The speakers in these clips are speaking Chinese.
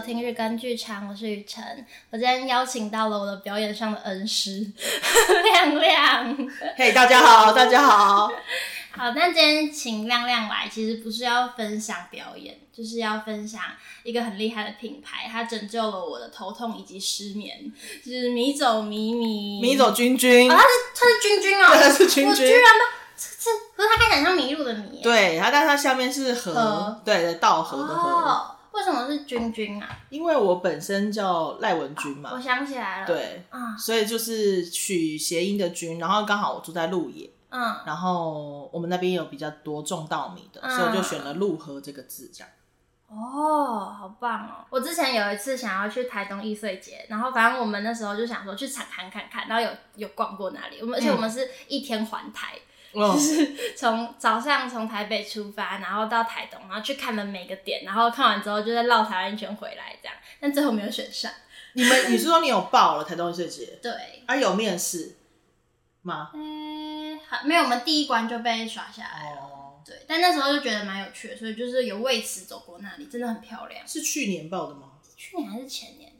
听日更剧场，我是雨辰。我今天邀请到了我的表演上的恩师 亮亮。嘿，hey, 大家好，大家好。好，那今天请亮亮来，其实不是要分享表演，就是要分享一个很厉害的品牌，它拯救了我的头痛以及失眠，就是米走米米，米走君君。啊、哦，他是他是君君哦，他是君君。我居然吗？是，可是它看起来像迷路的迷。对，他但是他下面是河，河对，道河的河。哦，为什么是君君啊？因为我本身叫赖文君嘛。我想起来了。对，啊，所以就是取谐音的君，然后刚好我住在鹿野，嗯，然后我们那边有比较多种稻米的，嗯、所以我就选了鹿禾这个字，这样。哦，好棒哦！我之前有一次想要去台东易碎节，然后反正我们那时候就想说去产勘看看，然后有有逛过那里，我们而且我们是一天环台。嗯就是从早上从台北出发，然后到台东，然后去看了每个点，然后看完之后就再绕台湾一圈回来，这样。但最后没有选上。你们，你是说你有报了台东艺穗节？对。啊，有面试吗？嗯，好，没有，我们第一关就被刷下来了。哦。对，但那时候就觉得蛮有趣的，所以就是有为此走过那里，真的很漂亮。是去年报的吗？去年还是前年？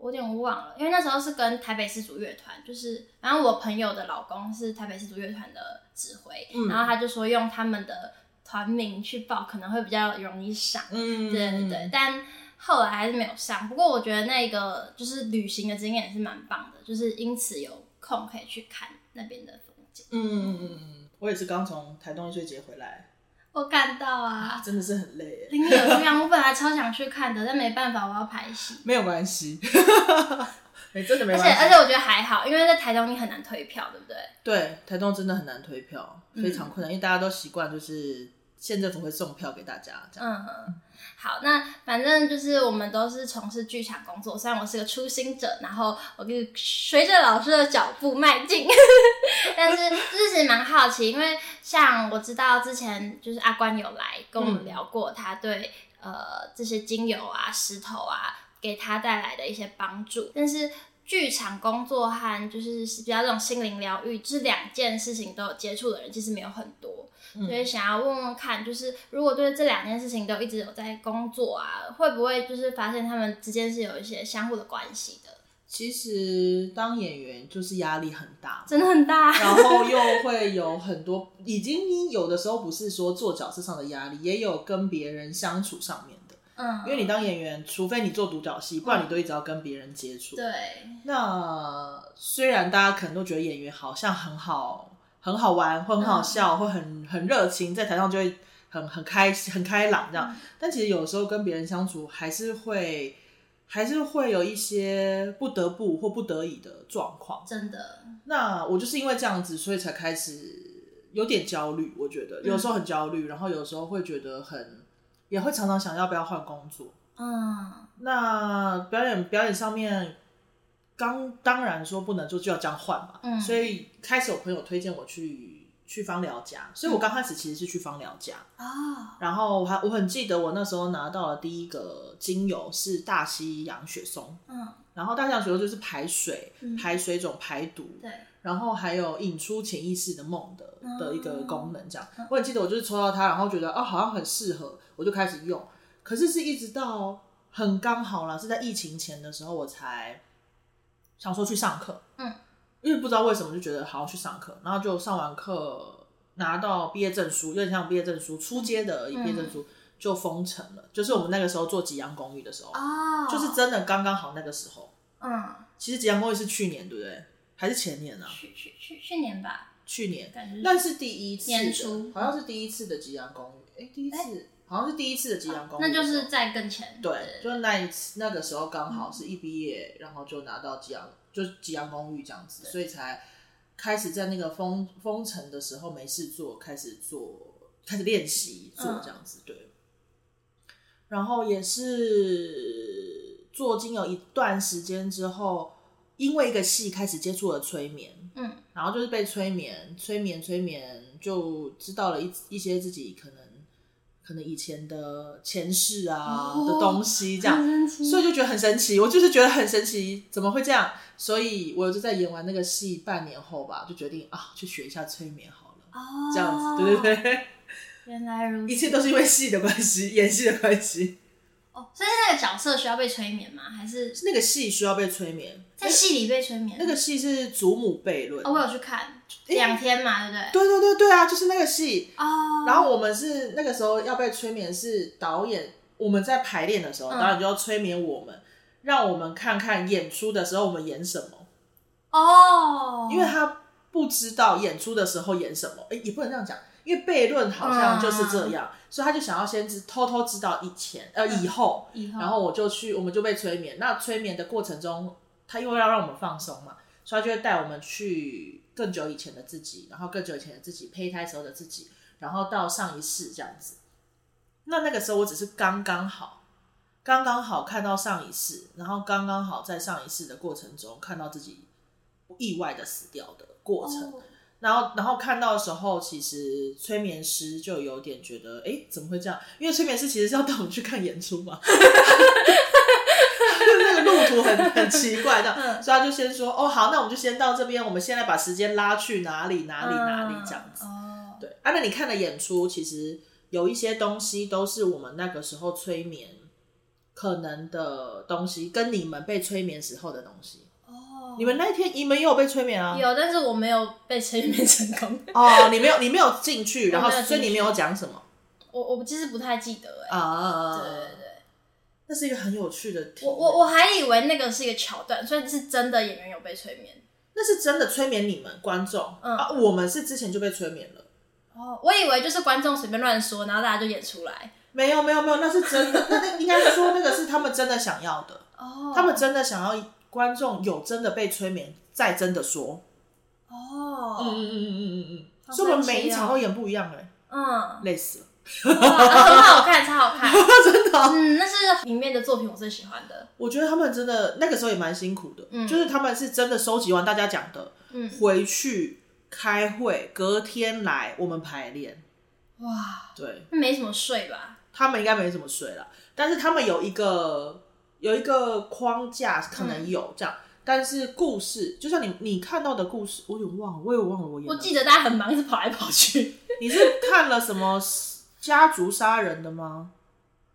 我有点忘了，因为那时候是跟台北四组乐团，就是然后我朋友的老公是台北四组乐团的指挥，嗯、然后他就说用他们的团名去报可能会比较容易上，嗯，对对对，但后来还是没有上。不过我觉得那个就是旅行的经验也是蛮棒的，就是因此有空可以去看那边的风景。嗯嗯嗯嗯，我也是刚从台东艺术节回来。我看到啊，啊，真的是很累。林有阳，我本来超想去看的，但没办法，我要排戏。没有关系，哎、欸，真的没关系。而且而且我觉得还好，因为在台东你很难退票，对不对？对，台东真的很难退票，非常困难，嗯、因为大家都习惯就是县政府会送票给大家这样。嗯。好，那反正就是我们都是从事剧场工作，虽然我是个初心者，然后我就随着老师的脚步迈进，但是就是其实蛮好奇，因为像我知道之前就是阿关有来跟我们聊过，他对、嗯、呃这些精油啊、石头啊给他带来的一些帮助，但是剧场工作和就是比较这种心灵疗愈，这两件事情都有接触的人其实没有很多。所以想要问问看，就是如果对这两件事情都一直有在工作啊，会不会就是发现他们之间是有一些相互的关系的？其实当演员就是压力很大，真的很大，然后 又会有很多，已经有的时候不是说做角色上的压力，也有跟别人相处上面的。嗯，因为你当演员，除非你做独角戏，不然你都一直要跟别人接触。对。那虽然大家可能都觉得演员好像很好。很好玩，或很好笑，嗯、会很很热情，在台上就会很很开心、很开朗这样。嗯、但其实有时候跟别人相处，还是会还是会有一些不得不或不得已的状况。真的。那我就是因为这样子，所以才开始有点焦虑。我觉得有时候很焦虑，嗯、然后有时候会觉得很，也会常常想要不要换工作。嗯。那表演表演上面。刚当然说不能就就要这样换嘛，嗯，所以开始有朋友推荐我去去芳疗家，所以我刚开始其实是去芳疗家啊，嗯、然后我还我很记得我那时候拿到了第一个精油是大西洋雪松，嗯，然后大西洋雪松就是排水、嗯、排水肿、排毒，对，然后还有引出潜意识的梦的的一个功能，这样，嗯、我很记得我就是抽到它，然后觉得哦好像很适合，我就开始用，可是是一直到很刚好啦，是在疫情前的时候我才。想说去上课，嗯，因为不知道为什么就觉得好好去上课，然后就上完课拿到毕业证书，有点像毕业证书，初阶的毕业证书就封城了。嗯、就是我们那个时候做吉阳公寓的时候，哦，就是真的刚刚好那个时候，嗯，其实吉阳公寓是去年对不对？还是前年呢、啊？去去去去年吧，去年，那是第一次年初，好像是第一次的吉阳公寓，哎、欸，第一次。欸好像是第一次的吉阳公寓，那就是在更前。对，就那一次那个时候刚好是一毕业，嗯、然后就拿到吉阳，就吉阳公寓这样子，所以才开始在那个封封城的时候没事做，开始做，开始练习做这样子，嗯、对。然后也是做精油一段时间之后，因为一个戏开始接触了催眠，嗯，然后就是被催眠，催眠，催眠，就知道了一一些自己可能。可能以前的前世啊、哦、的东西这样，所以就觉得很神奇。我就是觉得很神奇，怎么会这样？所以我就在演完那个戏半年后吧，就决定啊，去学一下催眠好了。哦，这样子，对对对。原来如此，一切都是因为戏的关系，演戏的关系。哦，所以那个角色需要被催眠吗？还是那个戏需要被催眠？在戏里被催眠？那个戏是祖母悖论。哦，我有去看两天嘛，对不对？对对对对啊，就是那个戏哦。然后我们是那个时候要被催眠，是导演我们在排练的时候，导演就要催眠我们，让我们看看演出的时候我们演什么。哦，因为他不知道演出的时候演什么，哎，也不能这样讲。因为悖论好像就是这样，嗯、所以他就想要先知偷偷知道以前呃以后，以后然后我就去，我们就被催眠。那催眠的过程中，他因为要让我们放松嘛，所以他就会带我们去更久以前的自己，然后更久以前的自己，胚胎时候的自己，然后到上一世这样子。那那个时候我只是刚刚好，刚刚好看到上一世，然后刚刚好在上一世的过程中看到自己意外的死掉的过程。哦然后，然后看到的时候，其实催眠师就有点觉得，哎，怎么会这样？因为催眠师其实是要带我们去看演出嘛，那个路途很很奇怪的，嗯、所以他就先说，哦，好，那我们就先到这边，我们现在把时间拉去哪里哪里哪里这样子。哦、对，啊，那你看的演出，其实有一些东西都是我们那个时候催眠可能的东西，跟你们被催眠时候的东西。你们那天你们也有被催眠啊？有，但是我没有被催眠成功。哦，你没有，你没有进去，然后所以你没有讲什么。我我其实不太记得哎。啊，对对对，那是一个很有趣的。我我我还以为那个是一个桥段，所以是真的演员有被催眠。那是真的催眠你们观众，嗯，我们是之前就被催眠了。哦，我以为就是观众随便乱说，然后大家就演出来。没有没有没有，那是真的。那那应该说那个是他们真的想要的。哦，他们真的想要。观众有真的被催眠，再真的说，哦，嗯嗯嗯嗯嗯嗯，所以我们每一场都演不一样哎，嗯，累死了，很好看，超好看，真的，嗯，那是里面的作品我最喜欢的。我觉得他们真的那个时候也蛮辛苦的，嗯，就是他们是真的收集完大家讲的，嗯，回去开会，隔天来我们排练，哇，对，没什么睡吧？他们应该没什么睡了，但是他们有一个。有一个框架可能有这样，嗯、但是故事就像你你看到的故事，我有点忘了，我也忘了我演。我记得大家很忙，是跑来跑去。你是看了什么家族杀人的吗？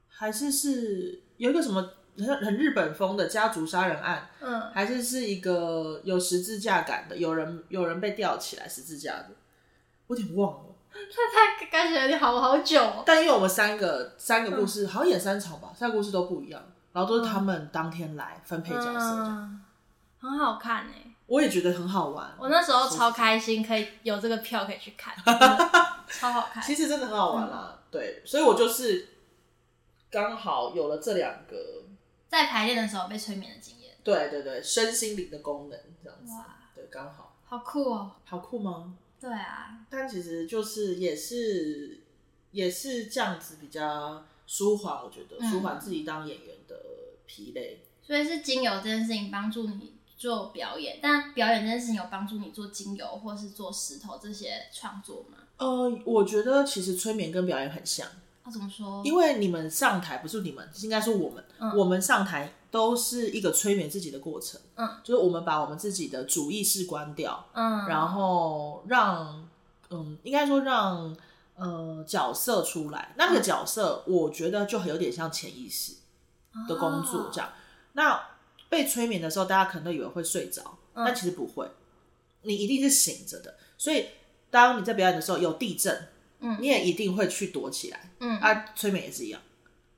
还是是有一个什么很很日本风的家族杀人案？嗯，还是是一个有十字架感的，有人有人被吊起来十字架的，我有点忘了。他太感觉有点好好久，哦。但因为我们三个三个故事，嗯、好像演三场吧，三个故事都不一样。然后都是他们当天来分配角色，嗯，很好看哎，我也觉得很好玩。我那时候超开心，可以有这个票可以去看，超好看。其实真的很好玩啦，嗯、对，所以我就是刚好有了这两个在排练的时候被催眠的经验。对对对，身心灵的功能这样子，哇对，刚好。好酷哦！好酷吗？对啊，但其实就是也是也是这样子比较舒缓，我觉得舒缓自己当演员。的疲累，所以是精油这件事情帮助你做表演，但表演这件事情有帮助你做精油或是做石头这些创作吗？呃，我觉得其实催眠跟表演很像。啊，怎么说？因为你们上台不是你们，应该说我们，嗯、我们上台都是一个催眠自己的过程。嗯，就是我们把我们自己的主意识关掉，嗯，然后让，嗯，应该说让呃角色出来，那个角色我觉得就很有点像潜意识。的工作这样，那被催眠的时候，大家可能都以为会睡着，嗯、但其实不会，你一定是醒着的。所以当你在表演的时候有地震，嗯，你也一定会去躲起来，嗯，啊，催眠也是一样，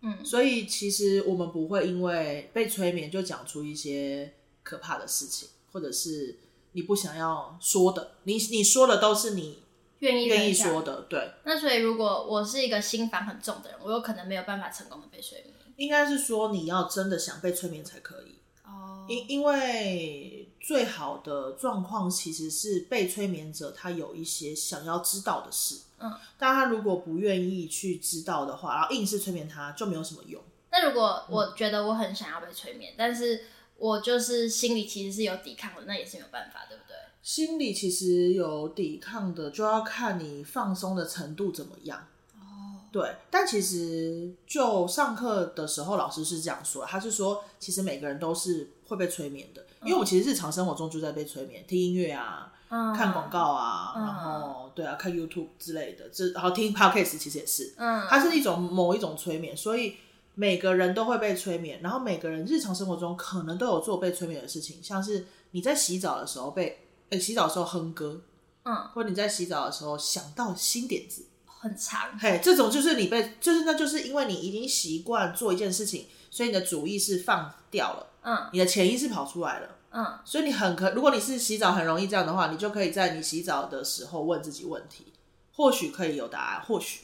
嗯，所以其实我们不会因为被催眠就讲出一些可怕的事情，或者是你不想要说的，你你说的都是你愿意愿意说的，对。那所以如果我是一个心烦很重的人，我有可能没有办法成功的被催眠。应该是说你要真的想被催眠才可以哦，因因为最好的状况其实是被催眠者他有一些想要知道的事，嗯，但他如果不愿意去知道的话，然后硬是催眠他就没有什么用。那如果我觉得我很想要被催眠，嗯，但是我就是心里其实是有抵抗的，那也是没有办法，对不对？心理其实有抵抗的，就要看你放松的程度怎么样。哦。对，但其实就上课的时候，老师是这样说，他是说，其实每个人都是会被催眠的，因为我其实日常生活中就在被催眠，听音乐啊，嗯、看广告啊，嗯、然后对啊，看 YouTube 之类的，这然后听 Podcast 其实也是，嗯，它是一种某一种催眠，所以每个人都会被催眠，然后每个人日常生活中可能都有做被催眠的事情，像是你在洗澡的时候被，诶，洗澡的时候哼歌，嗯，或者你在洗澡的时候想到新点子，很长，嘿，这种就是你被，就是那就是因为你已经习惯做一件事情，所以你的主意是放掉了，嗯，你的潜意识跑出来了，嗯，所以你很可，如果你是洗澡很容易这样的话，你就可以在你洗澡的时候问自己问题，或许可以有答案，或许。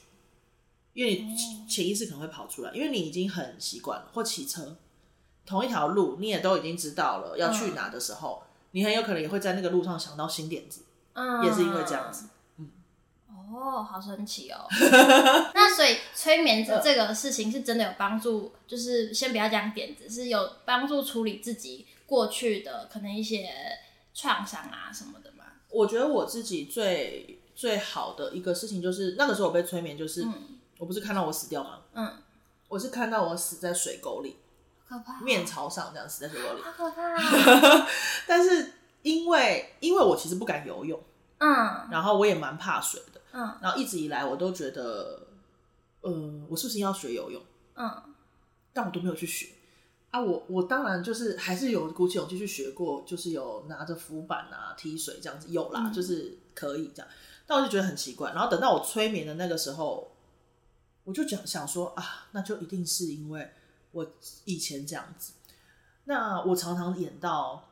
因为你潜意识可能会跑出来，因为你已经很习惯了。或骑车，同一条路你也都已经知道了要去哪的时候，嗯、你很有可能也会在那个路上想到新点子，嗯，也是因为这样子。嗯，哦，好神奇哦。那所以催眠这这个事情是真的有帮助，就是先不要讲点子，是有帮助处理自己过去的可能一些创伤啊什么的嘛？我觉得我自己最最好的一个事情就是那个时候我被催眠，就是。嗯我不是看到我死掉吗？嗯，我是看到我死在水沟里，可怕，面朝上这样死在水沟里，好可怕。但是因为因为我其实不敢游泳，嗯，然后我也蛮怕水的，嗯，然后一直以来我都觉得，嗯，我是不是要学游泳？嗯，但我都没有去学啊。我我当然就是还是有鼓起勇气去学过，就是有拿着浮板啊踢水这样子有啦，就是可以这样。但我就觉得很奇怪。然后等到我催眠的那个时候。我就讲想说啊，那就一定是因为我以前这样子。那我常常演到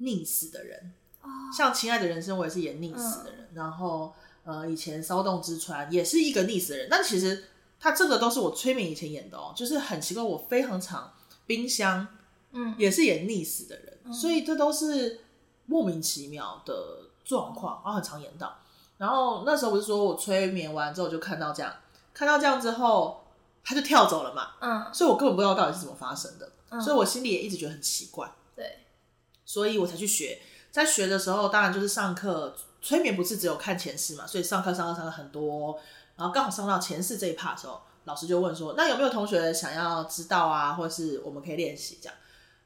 溺死的人，哦、像《亲爱的人生》，我也是演溺死的人。嗯、然后呃，以前《骚动之川》也是一个溺死的人。但其实他这个都是我催眠以前演的哦，就是很奇怪，我非常常冰箱，嗯，也是演溺死的人，嗯、所以这都是莫名其妙的状况，然后很常演到。然后那时候不是说我催眠完之后就看到这样。看到这样之后，他就跳走了嘛。嗯，所以我根本不知道到底是怎么发生的，嗯、所以我心里也一直觉得很奇怪。对，所以我才去学。在学的时候，当然就是上课，催眠不是只有看前世嘛，所以上课上课上了很多。然后刚好上到前世这一 part 的时候，老师就问说：“那有没有同学想要知道啊，或者是我们可以练习这样？”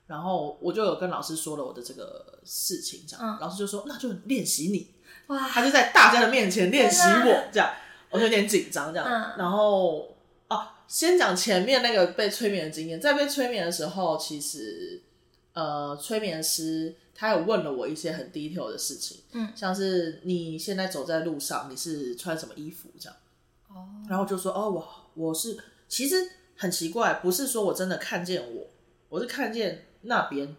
然后我就有跟老师说了我的这个事情，这样，嗯、老师就说：“那就练习你。”哇，他就在大家的面前练习我这样。我就有点紧张，这样，嗯、然后哦，先讲前面那个被催眠的经验。在被催眠的时候，其实呃，催眠师他有问了我一些很 detail 的事情，嗯，像是你现在走在路上，你是穿什么衣服这样，哦，然后就说哦，我我是其实很奇怪，不是说我真的看见我，我是看见那边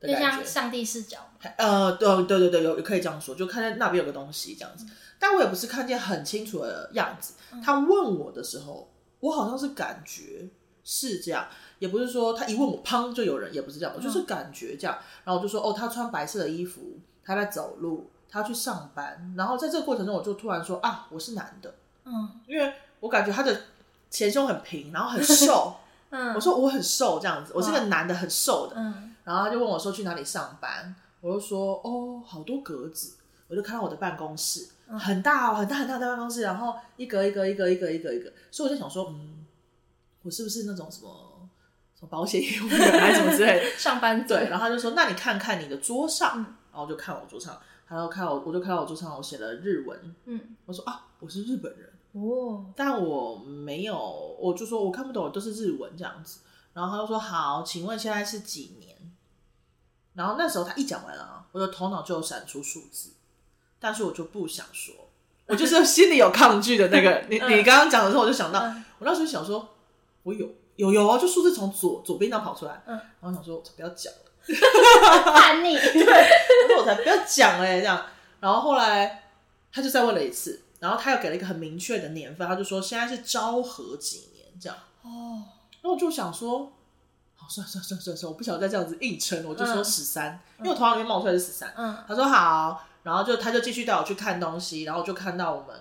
就像上帝视角，呃，对对对对，有可以这样说，就看见那边有个东西这样子。嗯但我也不是看见很清楚的样子。他问我的时候，我好像是感觉是这样，也不是说他一问我，砰就有人，也不是这样，我就是感觉这样。然后我就说，哦，他穿白色的衣服，他在走路，他去上班。然后在这个过程中，我就突然说，啊，我是男的，嗯，因为我感觉他的前胸很平，然后很瘦，嗯，我说我很瘦这样子，我是个男的，很瘦的，嗯。然后他就问我说去哪里上班，我就说，哦，好多格子，我就看到我的办公室。很大哦，很大很大的办公室，然后一格一格一格一格一格一格，所以我就想说，嗯，我是不是那种什么什么保险业务员还是什么之类的上班族？对，然后他就说，那你看看你的桌上，嗯、然后就看我桌上，他就看我，我就看到我桌上我写了日文，嗯，我说啊，我是日本人哦，但我没有，我就说我看不懂，都是日文这样子，然后他就说好，请问现在是几年？然后那时候他一讲完啊，我的头脑就闪出数字。但是我就不想说，我就是 心里有抗拒的那个。你你刚刚讲的时候，我就想到，我当时想说，我有有有啊，就数字从左左边那跑出来，嗯，然后想说，不要讲了，叛逆，对，我说我才不要讲哎，这样。然后后来他就再问了一次，然后他又给了一个很明确的年份，他就说现在是昭和几年这样。哦，那我就想说，好，算算算算算，我不想再这样子硬撑，我就说十三，因为我头脑里面冒出来是十三。嗯，他说好。然后就他就继续带我去看东西，然后就看到我们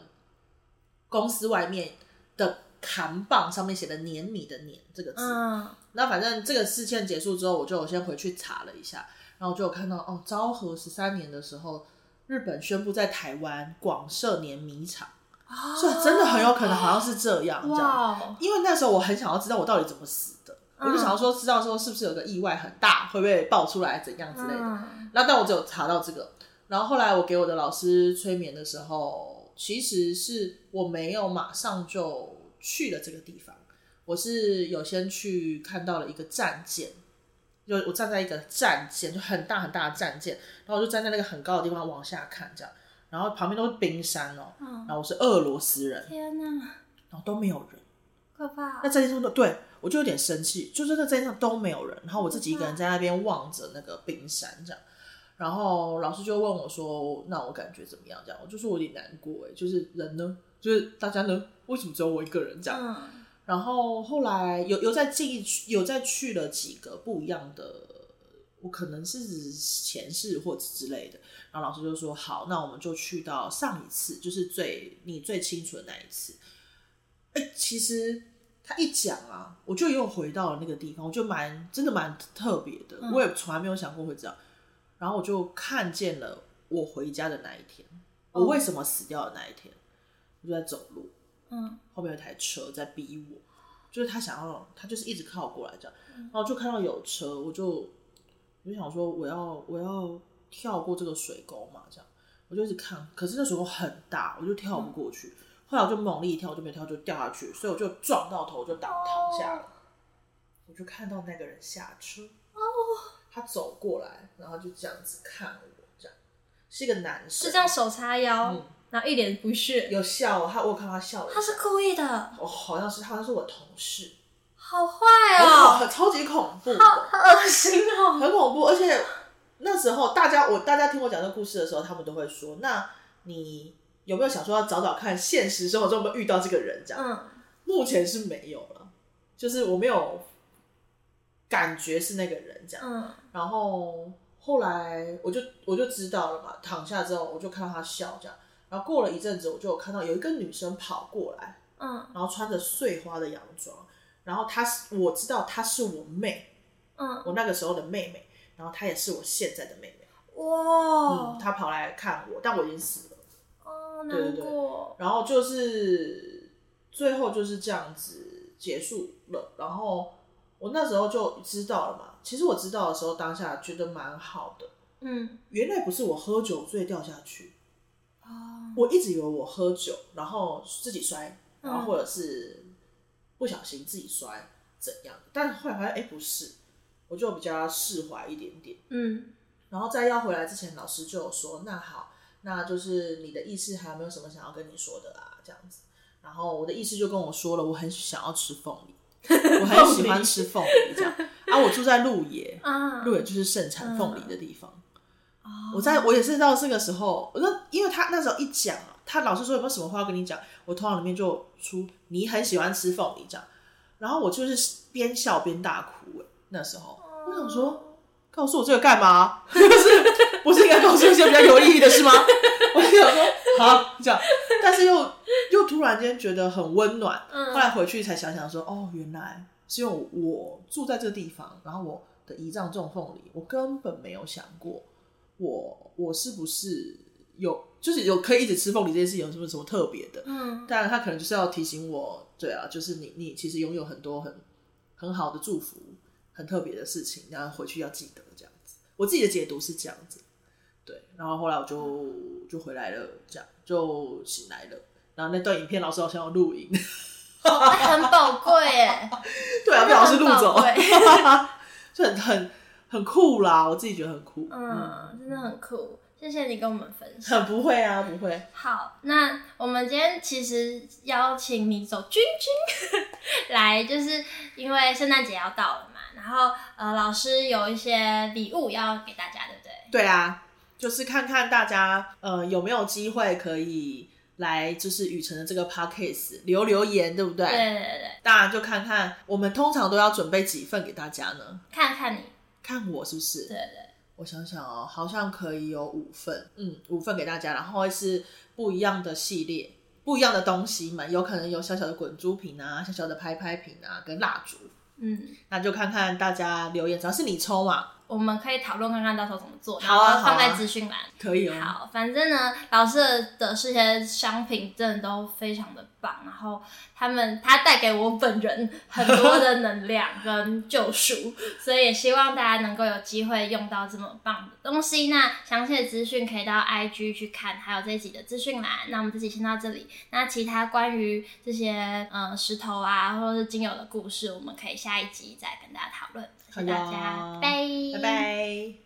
公司外面的扛棒上面写的“碾米”的“碾”这个字。嗯。那反正这个事件结束之后，我就先回去查了一下，然后就有看到哦，昭和十三年的时候，日本宣布在台湾广设碾米厂，哦、所以真的很有可能好像是这样。哇！这样，因为那时候我很想要知道我到底怎么死的，嗯、我就想要说知道说是不是有个意外很大，会不会爆出来怎样之类的。嗯、那但我只有查到这个。然后后来我给我的老师催眠的时候，其实是我没有马上就去了这个地方，我是有先去看到了一个战舰，就我站在一个战舰，就很大很大的战舰，然后我就站在那个很高的地方往下看，这样，然后旁边都是冰山哦，嗯、然后我是俄罗斯人，天哪，然后都没有人，可怕。那战舰上都对我就有点生气，就是那战舰上都没有人，然后我自己一个人在那边望着那个冰山这样，然后老师就问我说：“那我感觉怎么样？”这样，我就说我有点难过，哎，就是人呢，就是大家呢，为什么只有我一个人这样？嗯然后后来有有再进有再去了几个不一样的，我可能是前世或者之类的。然后老师就说：“好，那我们就去到上一次，就是最你最清楚的那一次。”哎，其实他一讲啊，我就又回到了那个地方，我就蛮真的蛮特别的，我也从来没有想过会这样。然后我就看见了我回家的那一天，我为什么死掉的那一天，我就在走路。嗯，后面有台车在逼我，就是他想要，他就是一直靠过来这样，然后就看到有车，我就我就想说我要我要跳过这个水沟嘛，这样我就一直看，可是那水沟很大，我就跳不过去，嗯、后来我就猛力一跳，我就没跳就掉下去，所以我就撞到头就倒躺下了，哦、我就看到那个人下车，哦，他走过来，然后就这样子看我，这样是一个男生，是这样手叉腰。嗯然后一脸不屑，有笑，他我看他笑了，他是故意的，哦，好像是他，是我同事，好坏哦，很超级恐怖，好恶心哦，很恐怖，而且那时候大家我大家听我讲这个故事的时候，他们都会说，那你有没有想说要找找看现实生活中有没有遇到这个人？这样，嗯，目前是没有了，就是我没有感觉是那个人这样，嗯，然后后来我就我就知道了嘛，躺下之后我就看到他笑这样。然后过了一阵子，我就有看到有一个女生跑过来，嗯，然后穿着碎花的洋装，然后她是我知道她是我妹，嗯，我那个时候的妹妹，然后她也是我现在的妹妹，哇，嗯，她跑来看我，但我已经死了，哦，难过。对对对，然后就是最后就是这样子结束了，然后我那时候就知道了嘛，其实我知道的时候当下觉得蛮好的，嗯，原来不是我喝酒醉掉下去。我一直以为我喝酒，然后自己摔，然后或者是不小心自己摔怎样，嗯、但后来发现哎不是，我就比较释怀一点点。嗯，然后在要回来之前，老师就有说，那好，那就是你的意识还有没有什么想要跟你说的啊？这样子，然后我的意识就跟我说了，我很想要吃凤梨，我很喜欢吃凤梨这样。啊，我住在鹿野，鹿野就是盛产凤梨的地方。我在我也是到这个时候，我说，因为他那时候一讲，他老是说有没有什么话要跟你讲，我头脑里面就出你很喜欢吃凤梨这样，然后我就是边笑边大哭。那时候我想说，告诉我这个干嘛？不是不是应该告诉一些比较有意义的事吗？我就想说好这样，但是又又突然间觉得很温暖。后来回去才想想说，哦，原来是因为我住在这个地方，然后我的姨丈种凤梨，我根本没有想过。我我是不是有就是有可以一直吃凤梨这件事情有什么什么特别的？嗯，当然他可能就是要提醒我，对啊，就是你你其实拥有很多很很好的祝福，很特别的事情，然后回去要记得这样子。我自己的解读是这样子，对。然后后来我就就回来了，这样就醒来了。然后那段影片老师好像要录影，很宝贵耶。对啊，被老师录走，就很很。很酷啦，我自己觉得很酷。嗯，真的很酷，谢谢你跟我们分享。很 不会啊，不会。好，那我们今天其实邀请你走君君来，就是因为圣诞节要到了嘛，然后呃，老师有一些礼物要给大家，对不对？对啊，就是看看大家呃有没有机会可以来，就是雨辰的这个 podcast 留留言，对不对？对对对。当然就看看我们通常都要准备几份给大家呢？看看你。看我是不是？对对，我想想哦，好像可以有五份，嗯，五份给大家，然后会是不一样的系列，不一样的东西嘛，有可能有小小的滚珠瓶啊，小小的拍拍瓶啊，跟蜡烛，嗯，那就看看大家留言，只要是你抽嘛，我们可以讨论看看到时候怎么做，好啊，放在资讯栏，可以哦。好，反正呢，老师的这些商品真的都非常的棒。然后他们他带给我本人很多的能量跟救赎，所以也希望大家能够有机会用到这么棒的东西。那详细的资讯可以到 IG 去看，还有这一集的资讯栏。那我们这集先到这里，那其他关于这些嗯石头啊或者是精油的故事，我们可以下一集再跟大家讨论。谢谢大家，拜拜。拜拜。